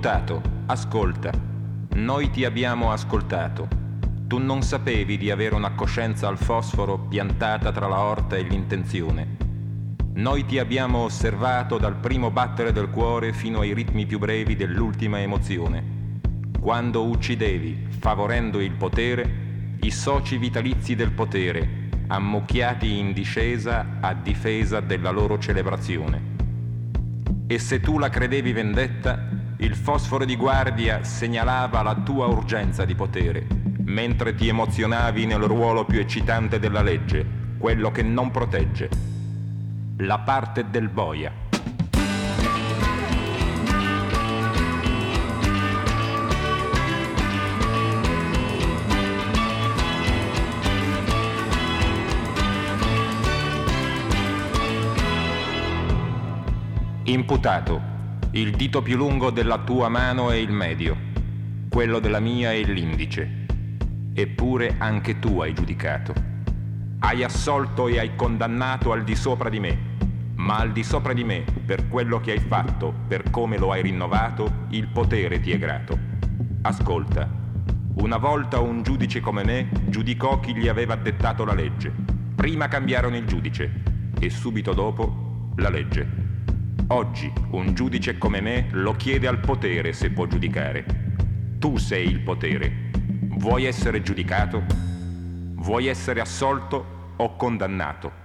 Imputato, ascolta. Noi ti abbiamo ascoltato. Tu non sapevi di avere una coscienza al fosforo piantata tra la orta e l'intenzione. Noi ti abbiamo osservato dal primo battere del cuore fino ai ritmi più brevi dell'ultima emozione. Quando uccidevi, favorendo il potere, i soci vitalizi del potere, ammucchiati in discesa a difesa della loro celebrazione. E se tu la credevi vendetta, il fosforo di guardia segnalava la tua urgenza di potere, mentre ti emozionavi nel ruolo più eccitante della legge, quello che non protegge. La parte del boia. Imputato. Il dito più lungo della tua mano è il medio, quello della mia è l'indice. Eppure anche tu hai giudicato. Hai assolto e hai condannato al di sopra di me, ma al di sopra di me, per quello che hai fatto, per come lo hai rinnovato, il potere ti è grato. Ascolta, una volta un giudice come me giudicò chi gli aveva dettato la legge. Prima cambiarono il giudice e subito dopo la legge. Oggi un giudice come me lo chiede al potere se può giudicare. Tu sei il potere. Vuoi essere giudicato? Vuoi essere assolto o condannato?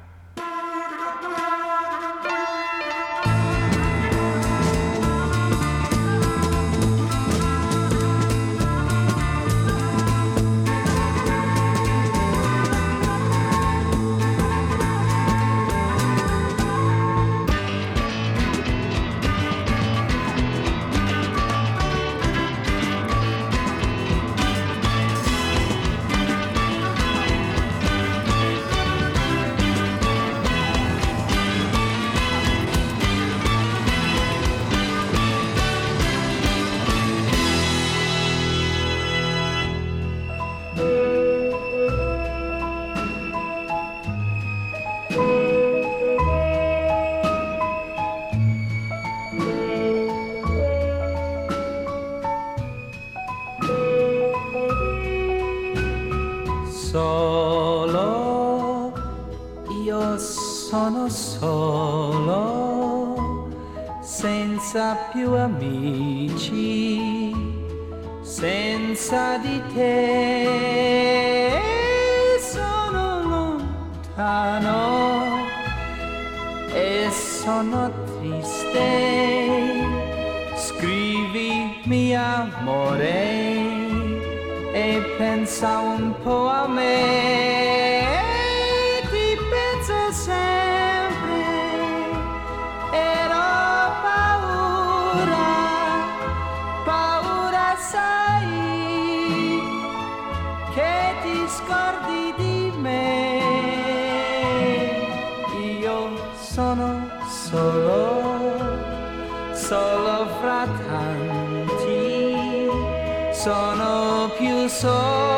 solo, solo fra tanti sono più solo.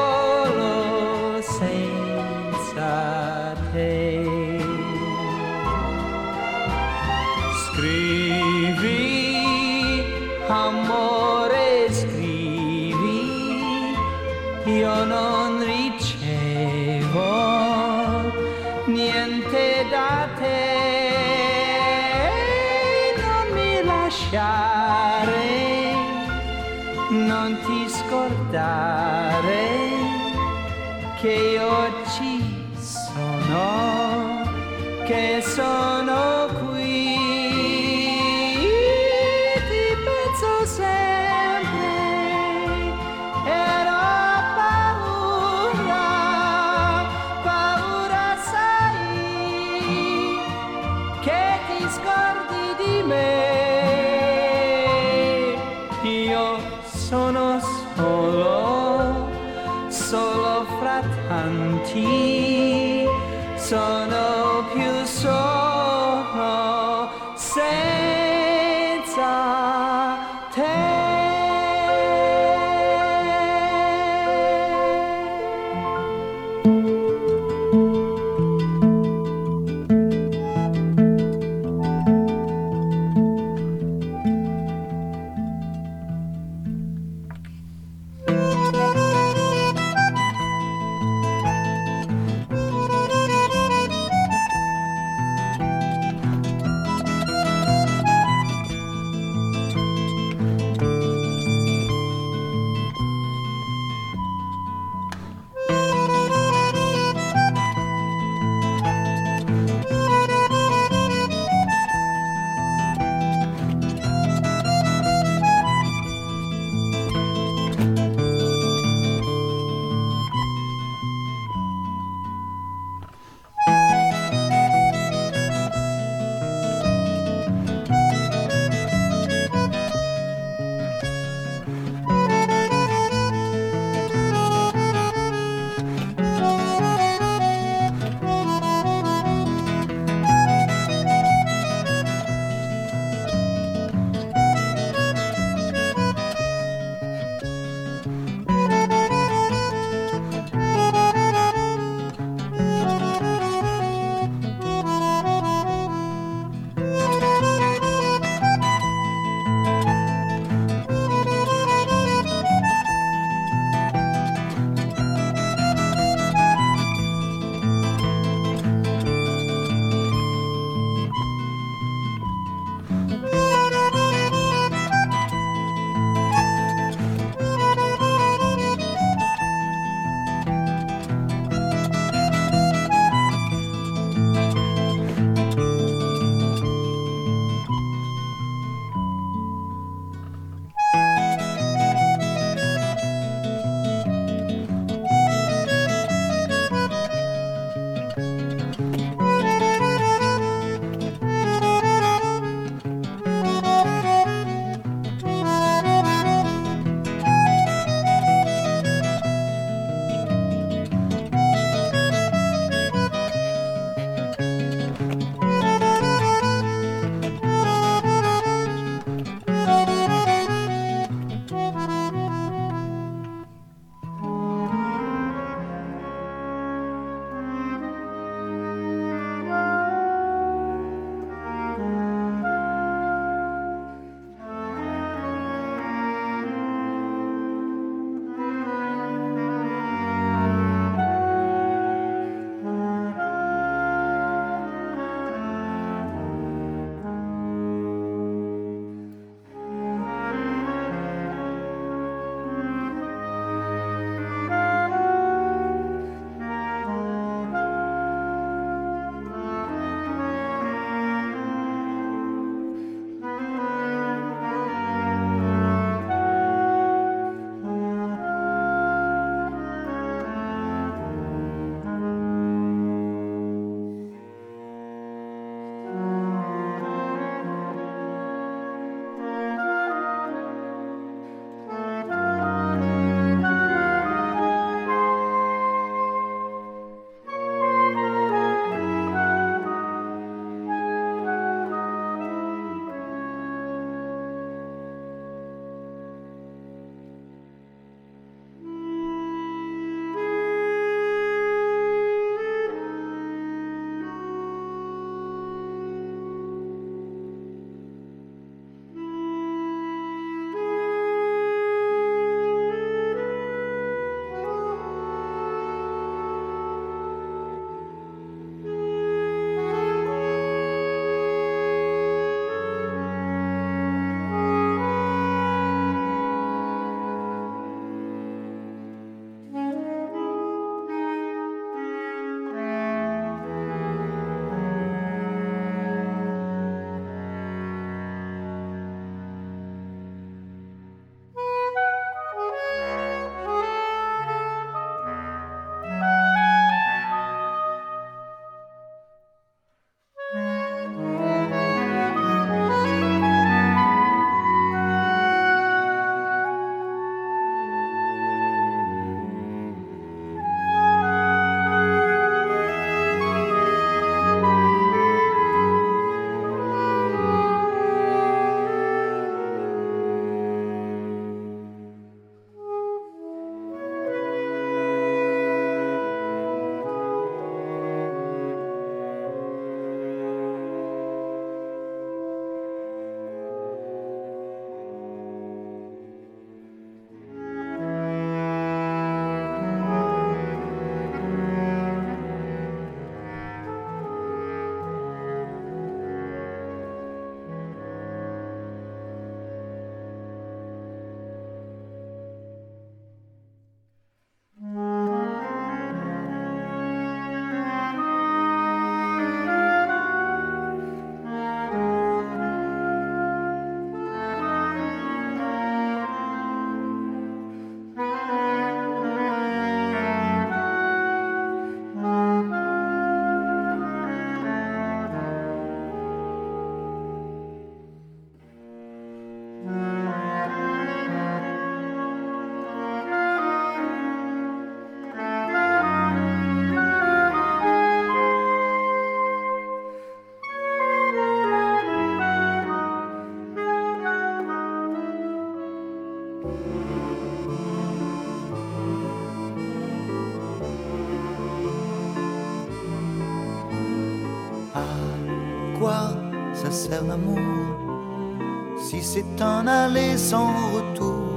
Si c'est un aller sans retour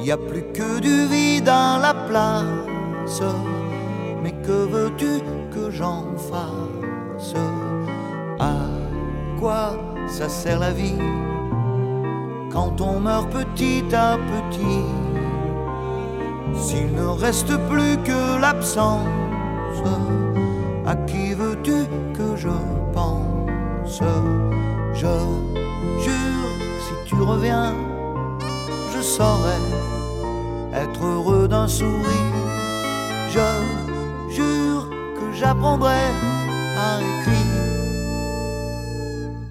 Y a plus que du vide dans la place. Mais que veux-tu que j'en fasse? À quoi ça sert la vie quand on meurt petit à petit? S'il ne reste plus que l'absence, Je jure, si tu reviens, je saurai être heureux d'un sourire. Je jure que j'apprendrai à écrire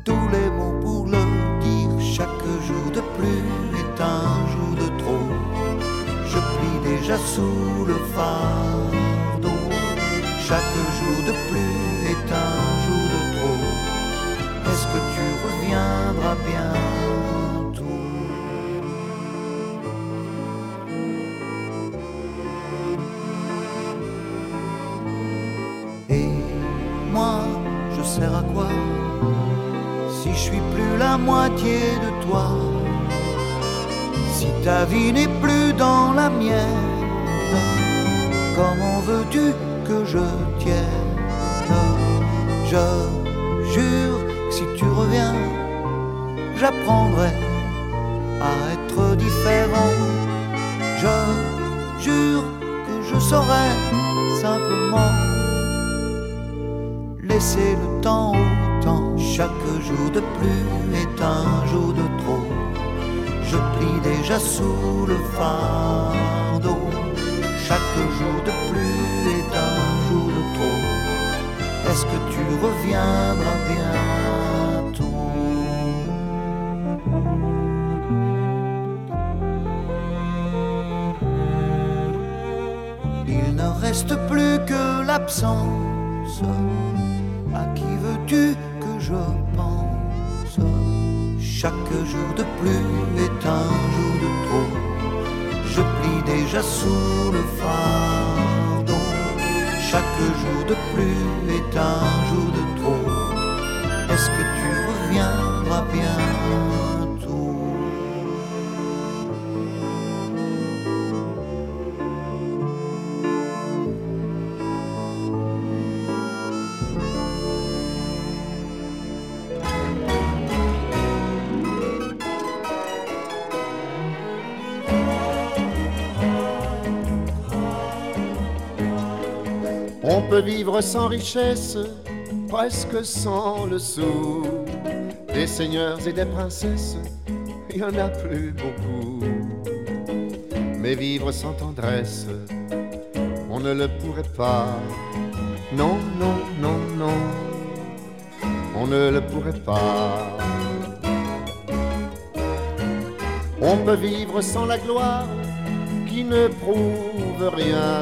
tous les mots pour le dire. Chaque jour de plus est un jour de trop. Je plie déjà sous le fardeau. Chaque jour de plus Et moi, je sers à quoi si je suis plus la moitié de toi? Si ta vie n'est plus dans la mienne, comment veux-tu que je tienne? Je jure que si tu reviens, j'apprendrai à être différent. Je jure que je saurai simplement laisser le temps au temps. Chaque jour de plus est un jour de trop. Je plie déjà sous le fardeau. Chaque jour de plus est un jour de trop. Est-ce que tu reviendras bientôt reste plus que l'absence. À qui veux-tu que je pense? Chaque jour de plus est un jour de trop. Je plie déjà sous le fardeau. Chaque jour de plus est un jour de peut vivre sans richesse, presque sans le sou. Des seigneurs et des princesses, il y en a plus beaucoup. Mais vivre sans tendresse, on ne le pourrait pas. Non, non, non, non, on ne le pourrait pas. On peut vivre sans la gloire qui ne prouve rien,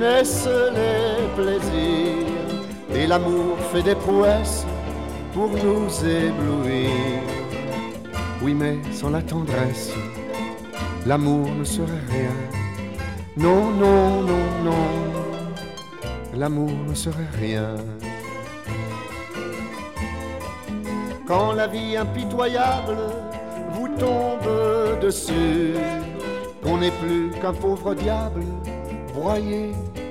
naissent les plaisirs et l'amour fait des prouesses pour nous éblouir. Oui, mais sans la tendresse, l'amour ne serait rien. Non, non, non, non, l'amour ne serait rien. Quand la vie impitoyable vous tombe dessus, qu'on n'est plus qu'un pauvre diable, broyé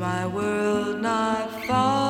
my world not far?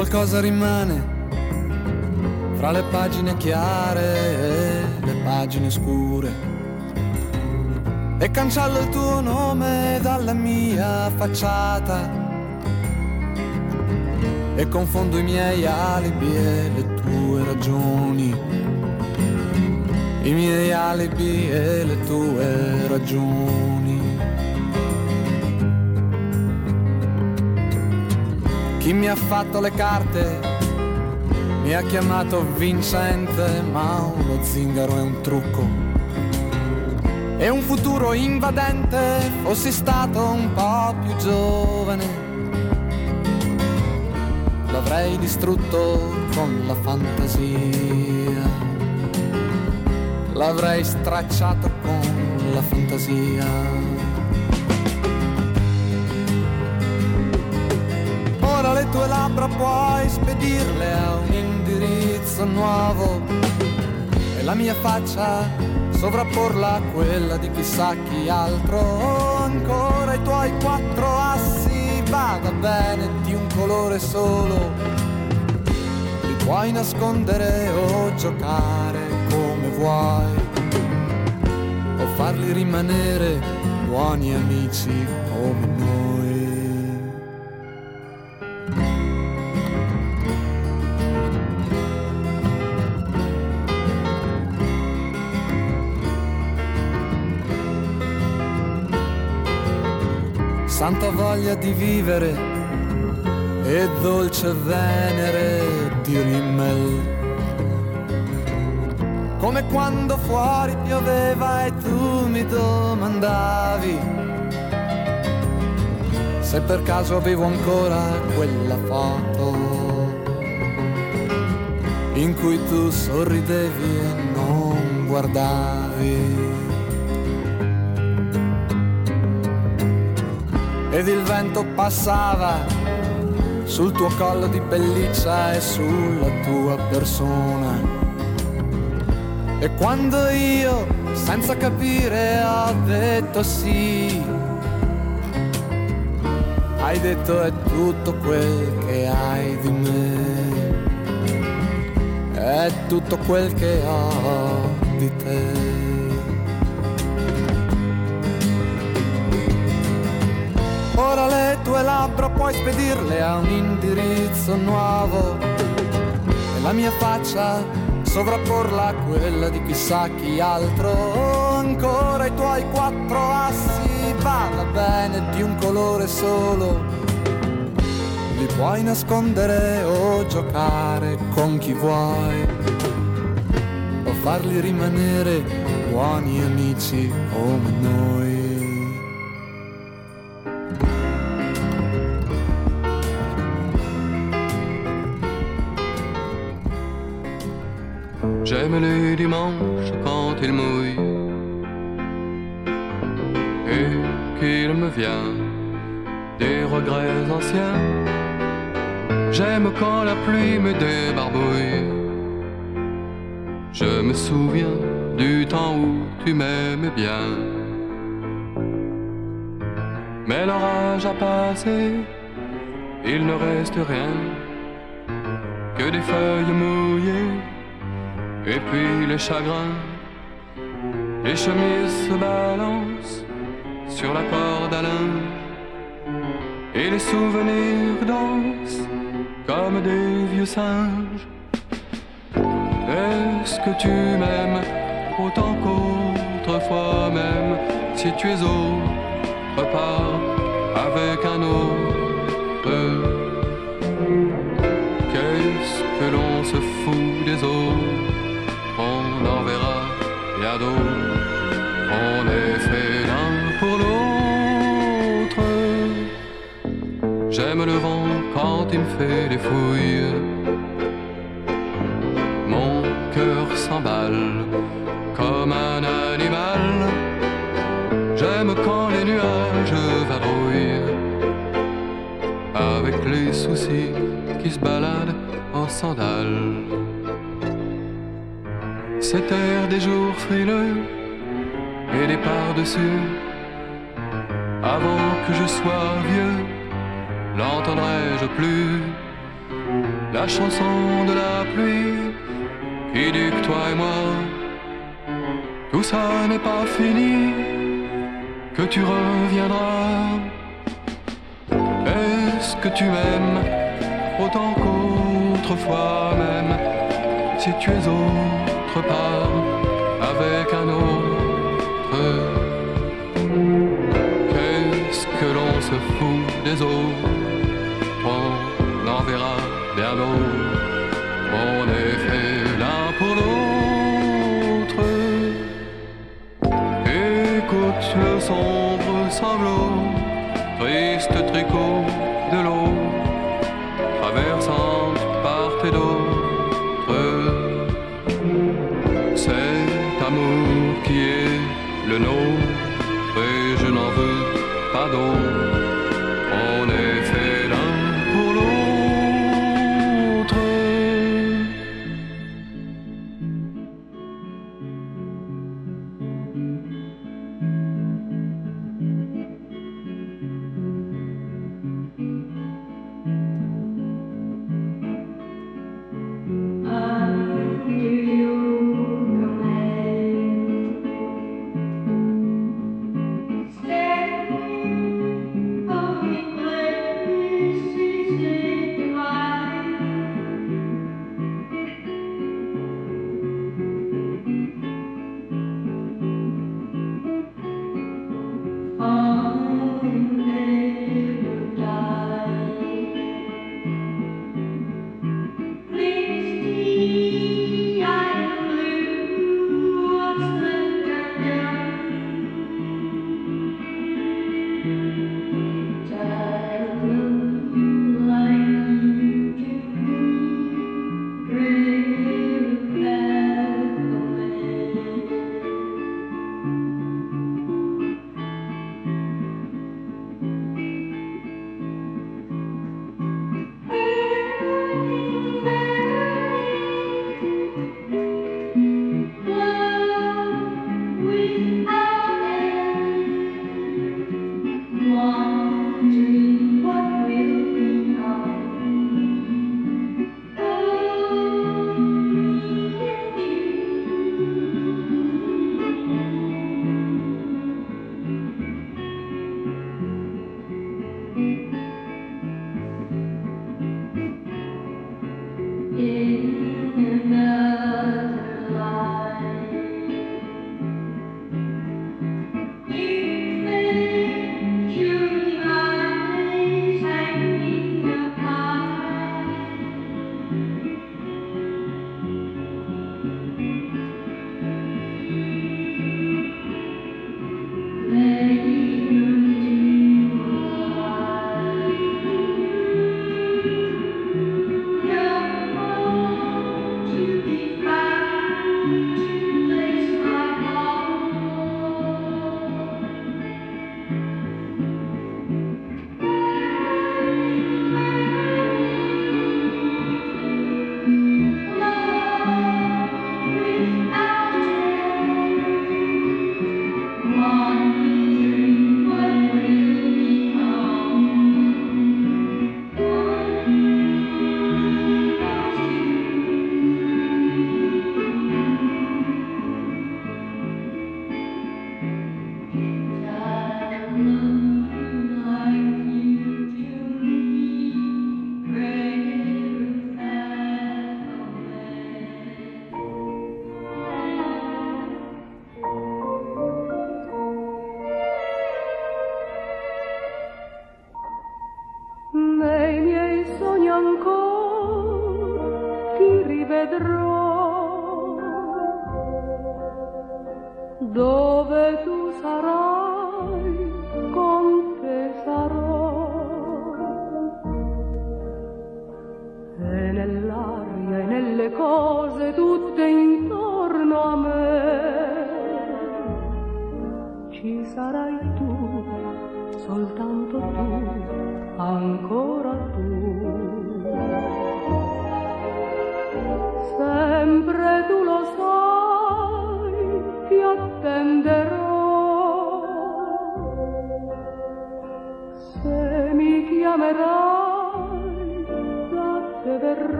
Qualcosa rimane fra le pagine chiare e le pagine scure. E cancello il tuo nome dalla mia facciata e confondo i miei alibi e le tue ragioni. I miei alibi e le tue ragioni. Chi mi ha fatto le carte mi ha chiamato vincente, ma uno zingaro è un trucco. E un futuro invadente, fossi stato un po' più giovane, l'avrei distrutto con la fantasia. l'avrei stracciato con la fantasia. Tue labbra puoi spedirle a un indirizzo nuovo e la mia faccia sovrapporla a quella di chissà chi altro. Ancora i tuoi quattro assi, vada bene di un colore solo. Li puoi nascondere o giocare come vuoi o farli rimanere buoni amici come noi. Santa voglia di vivere e dolce venere di Rimmel come quando fuori pioveva e tu mi domandavi se per caso avevo ancora quella foto in cui tu sorridevi e non guardavi. Ed il vento passava sul tuo collo di pelliccia e sulla tua persona e quando io, senza capire, ho detto sì, hai detto è tutto quel che hai di me, è tutto quel che ho di te. Tue labbra puoi spedirle a un indirizzo nuovo e la mia faccia sovrapporla a quella di chissà chi altro. Ancora i tuoi quattro assi, vada bene di un colore solo. Li puoi nascondere o giocare con chi vuoi, o farli rimanere buoni amici come noi. Et puis les chagrins, les chemises se balancent sur la corde à linge. Et les souvenirs dansent comme des vieux singes. Est-ce que tu m'aimes autant qu'autrefois même? Si tu es autre part avec un autre se fout des autres on en verra bien d'autres. On est fait l'un pour l'autre. J'aime le vent quand il me fait des fouilles. Mon cœur s'emballe en sandales. C'était des jours frileux et des par-dessus. Avant que je sois vieux, l'entendrai-je plus? La chanson de la pluie qui dit toi et moi, tout ça n'est pas fini, que tu reviendras. Est-ce que tu m'aimes autant qu'autrefois même si tu es autre part avec un autre. Qu'est-ce que l'on se fout des autres? On en verra bien d'autres. On est fait l'un pour l'autre. Écoute le sombre sanglot, triste tricot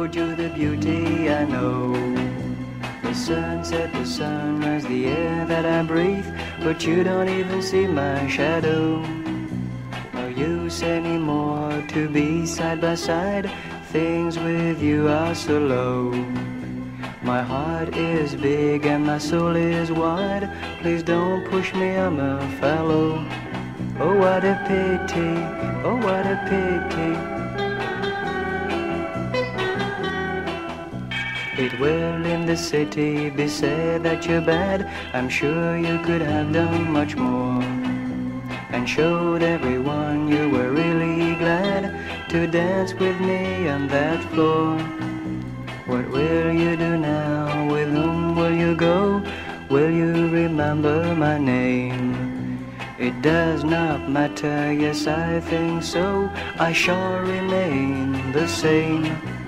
showed you the beauty I know. The sunset, the sunrise, the air that I breathe, but you don't even see my shadow. No use anymore to be side by side, things with you are so low. My heart is big and my soul is wide, please don't push me, I'm a fellow. Oh, what a pity, oh, what a pity. It will in the city be said that you're bad. I'm sure you could have done much more. And showed everyone you were really glad to dance with me on that floor. What will you do now? With whom will you go? Will you remember my name? It does not matter, yes I think so. I shall remain the same.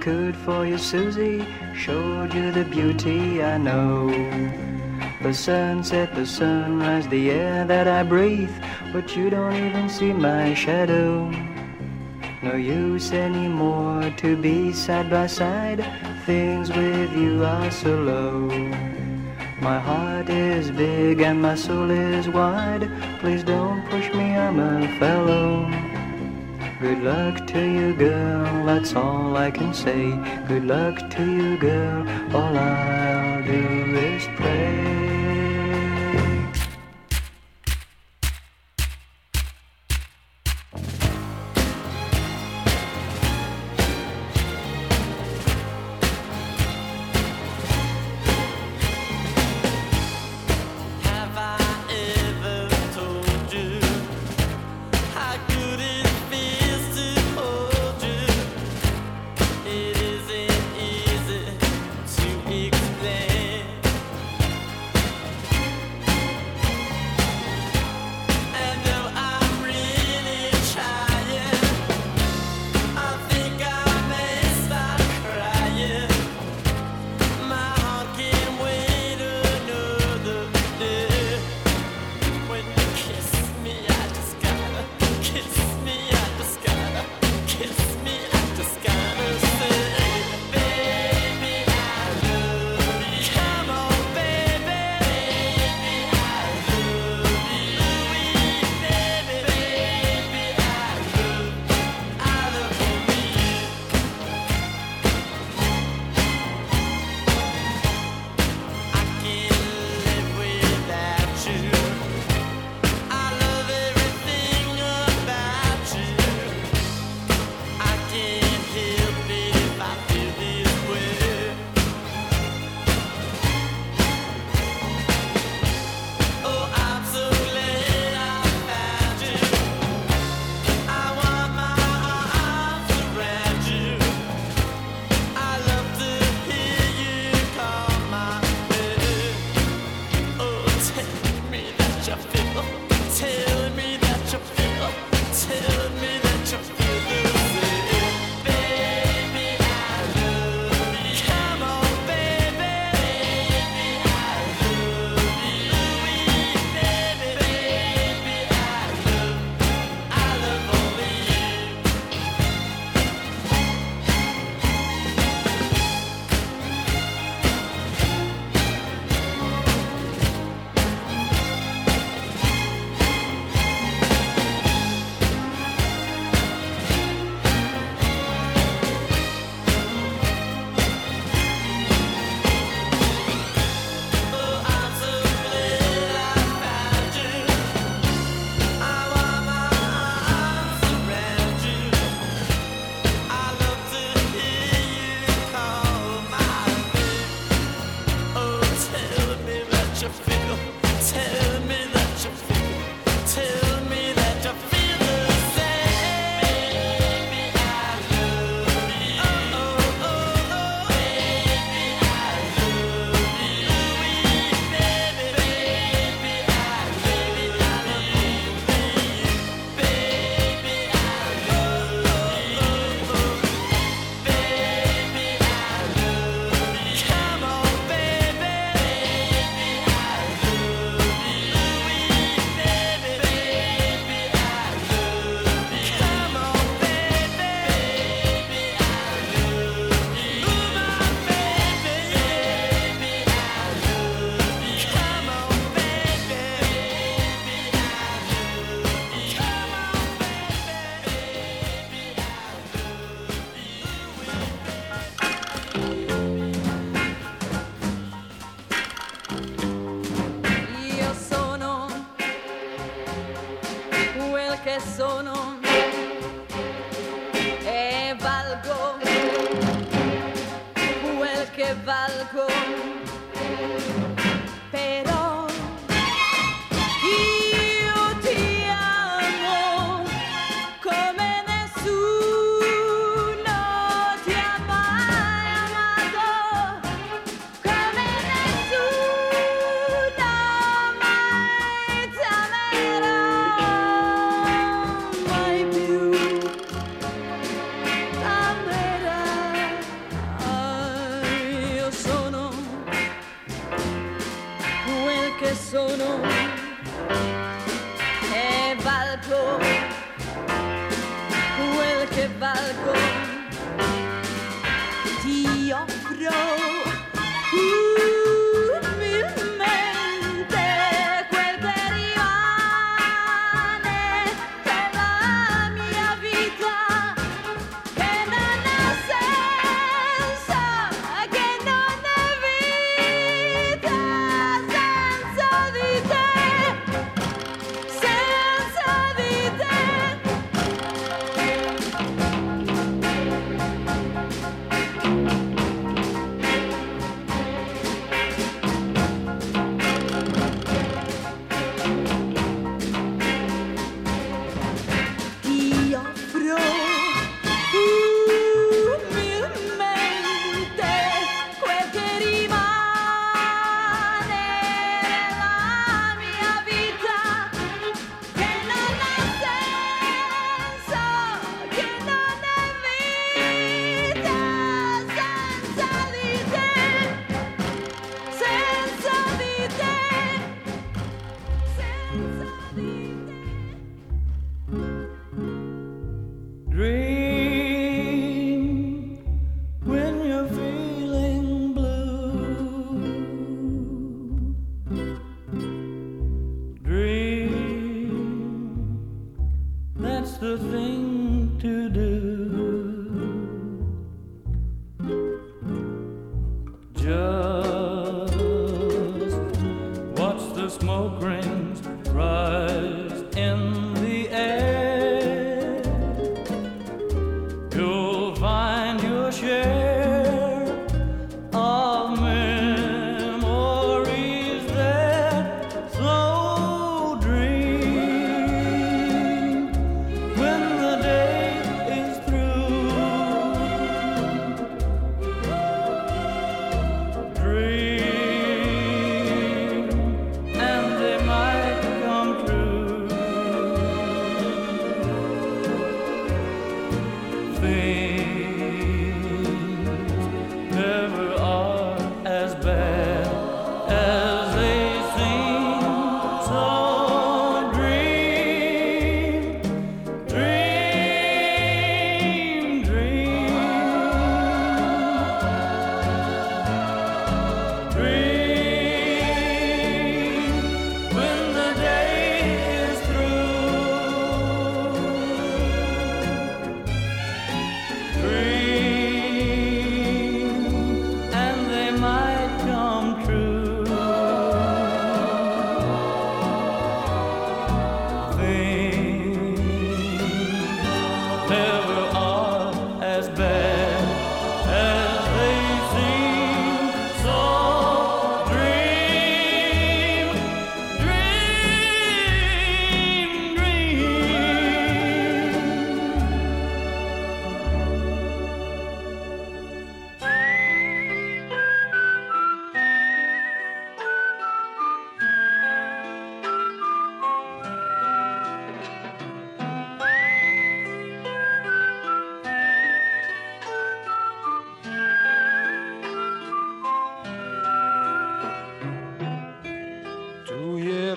Could for you, Susie. Showed you the beauty I know. The sunset, the sunrise, the air that I breathe. But you don't even see my shadow. No use anymore to be side by side. Things with you are so low. My heart is big and my soul is wide. Please don't push me, I'm a fellow. Good luck to you, girl, that's all I can say. Good luck to you, girl, all I'll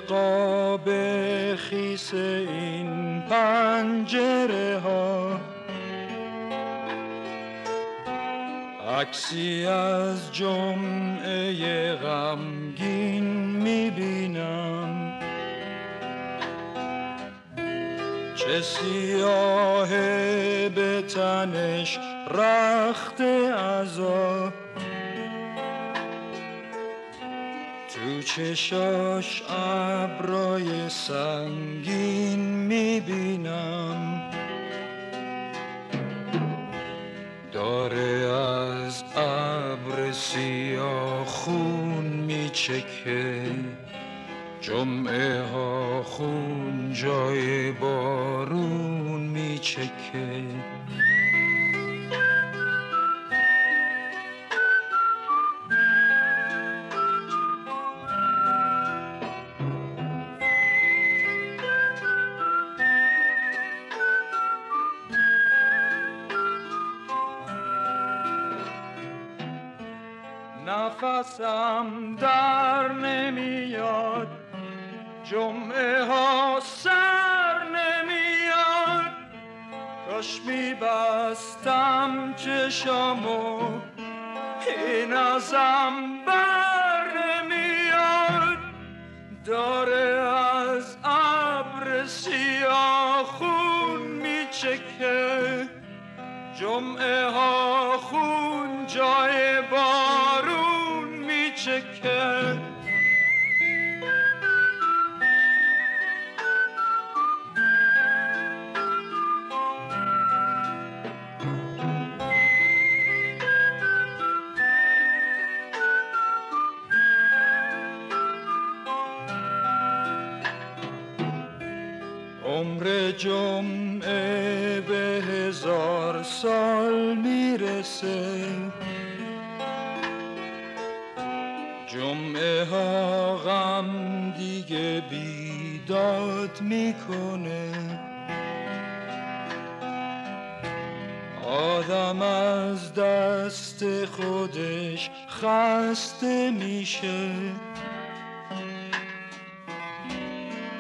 قاب خیس این پنجره ها. عکسی از جمعه غمگین می‌بینم. چه سیاه به تنش رخت عذاب چشاش ابرای سنگین می‌بینم. داره از ابر سیاه خون میچکه. جمعه ها خون جای بارون میچکه. نفسم در نمیاد. جمعه ها سر نمیاد. کاش میبستم چشامو این ازم بر نمیاد. داره از ابر سیاه خون میچکه. جمعه ها خون جای بارون میچکه عمر جمعه به هزار سال میرسه جمعه ها غم دیگه بیداد می‌کنه. آدم از دست خودش خسته میشه.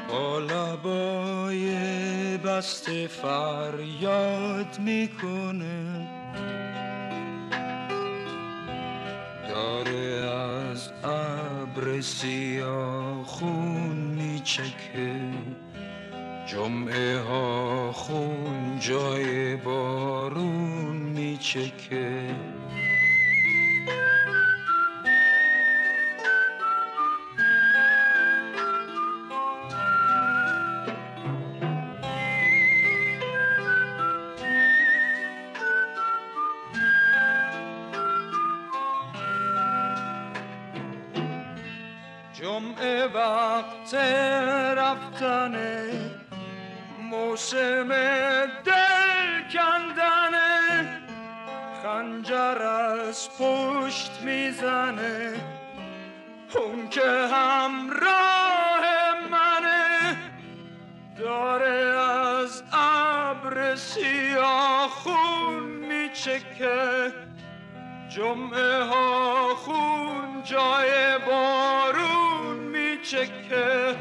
با لبای بسته فریاد می‌کنه. ابر سیاه خون میچکه. جمعه ها خون جای بارون میچکه. موسم دل کندنه خنجر از پشت می‌زنه اون که همراه منه داره از ابر خون میچکه جمعه ها خون جای بارون میچکه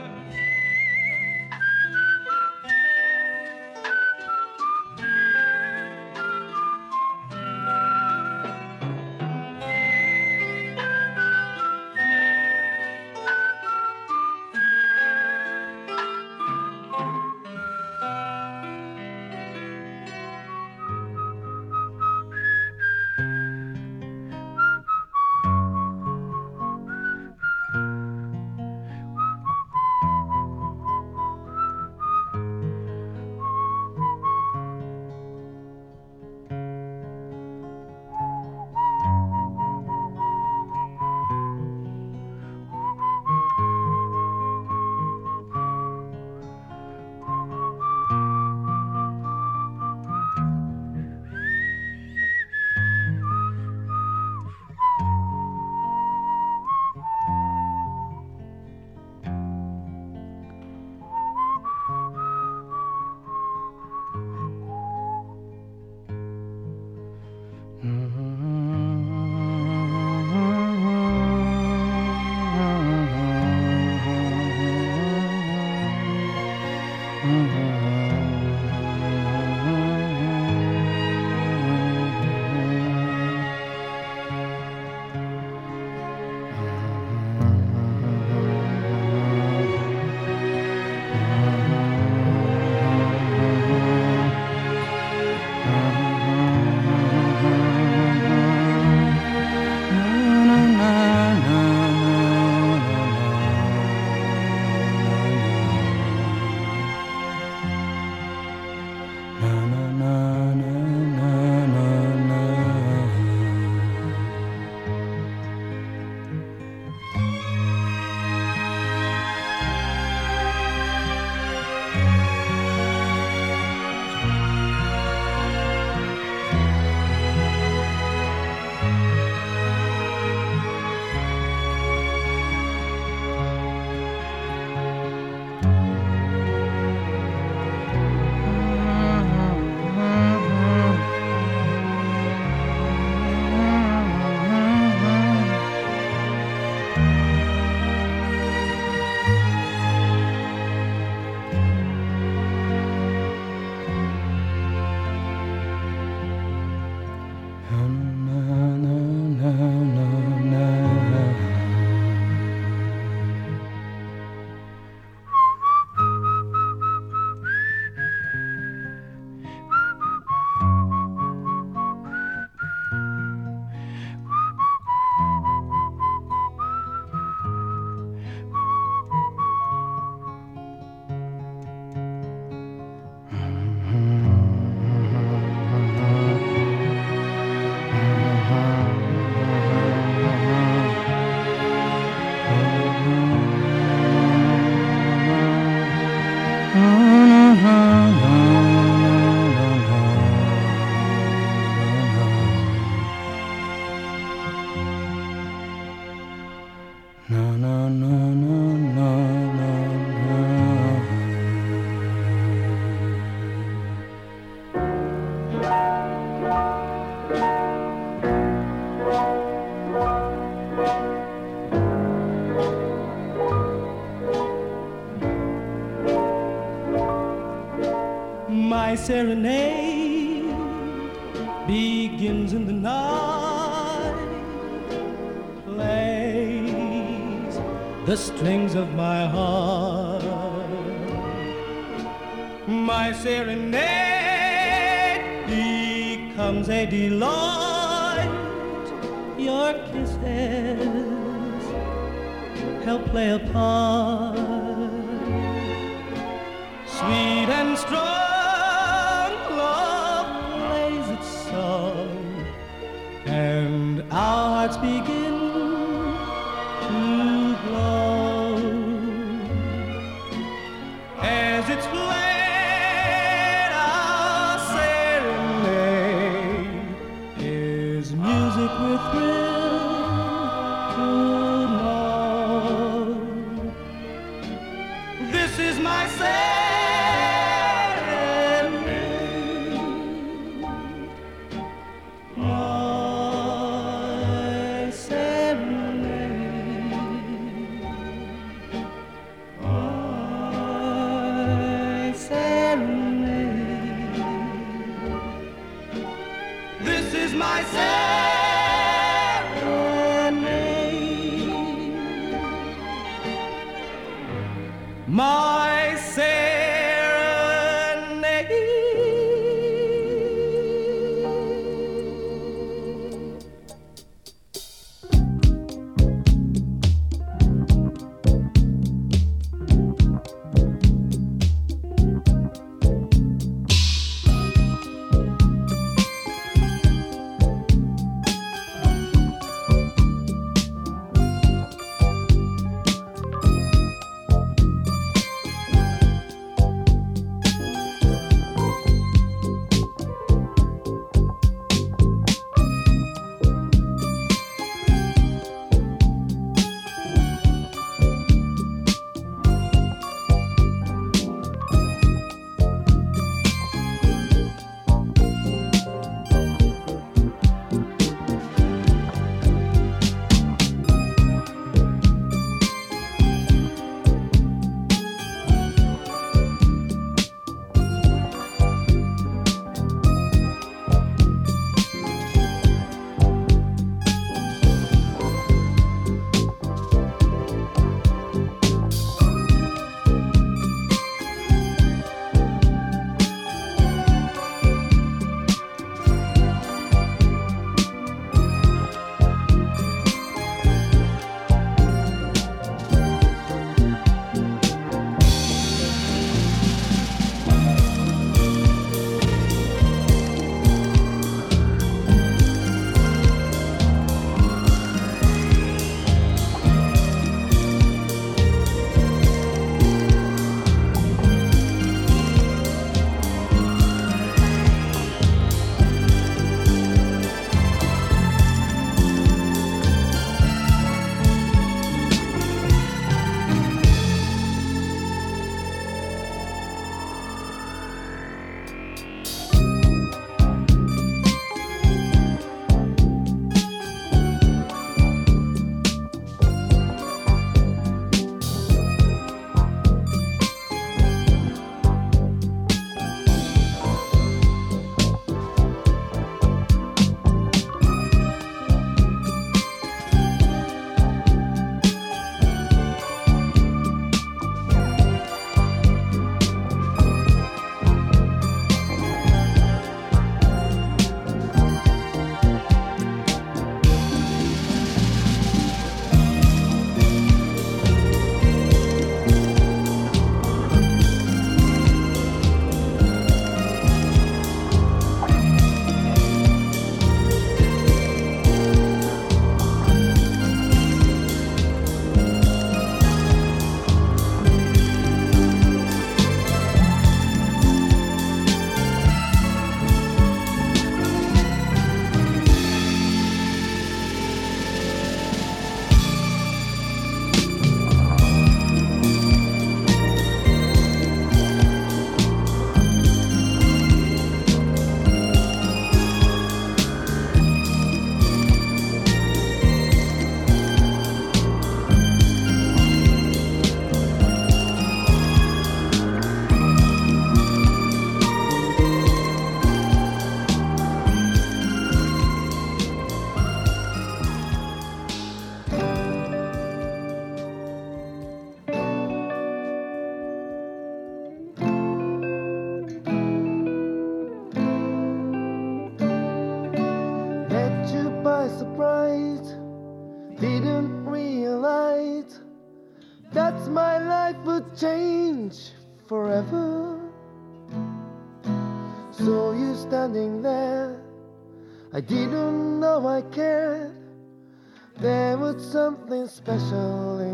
something special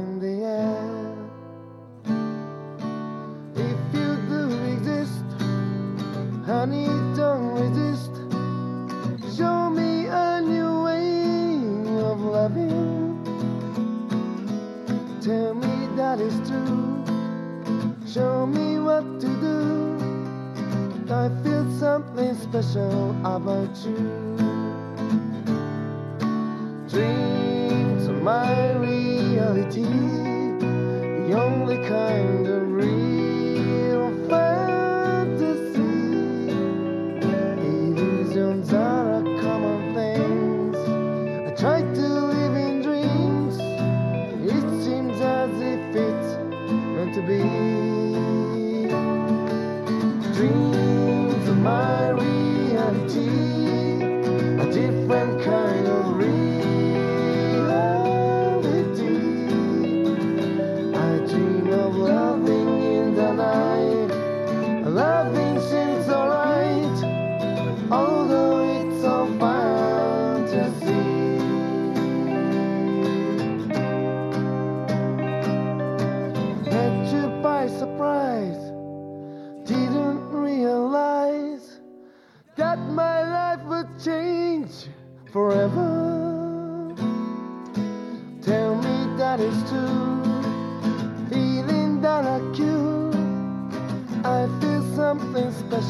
tried to live in dreams, it seems as if it's meant to be.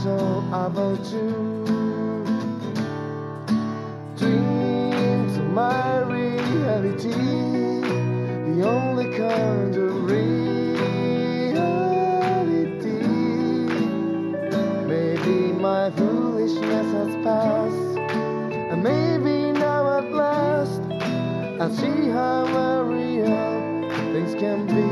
so you, dreams of my reality, the only kind of reality. Maybe my foolishness has passed, and maybe now at last I see how real things can be.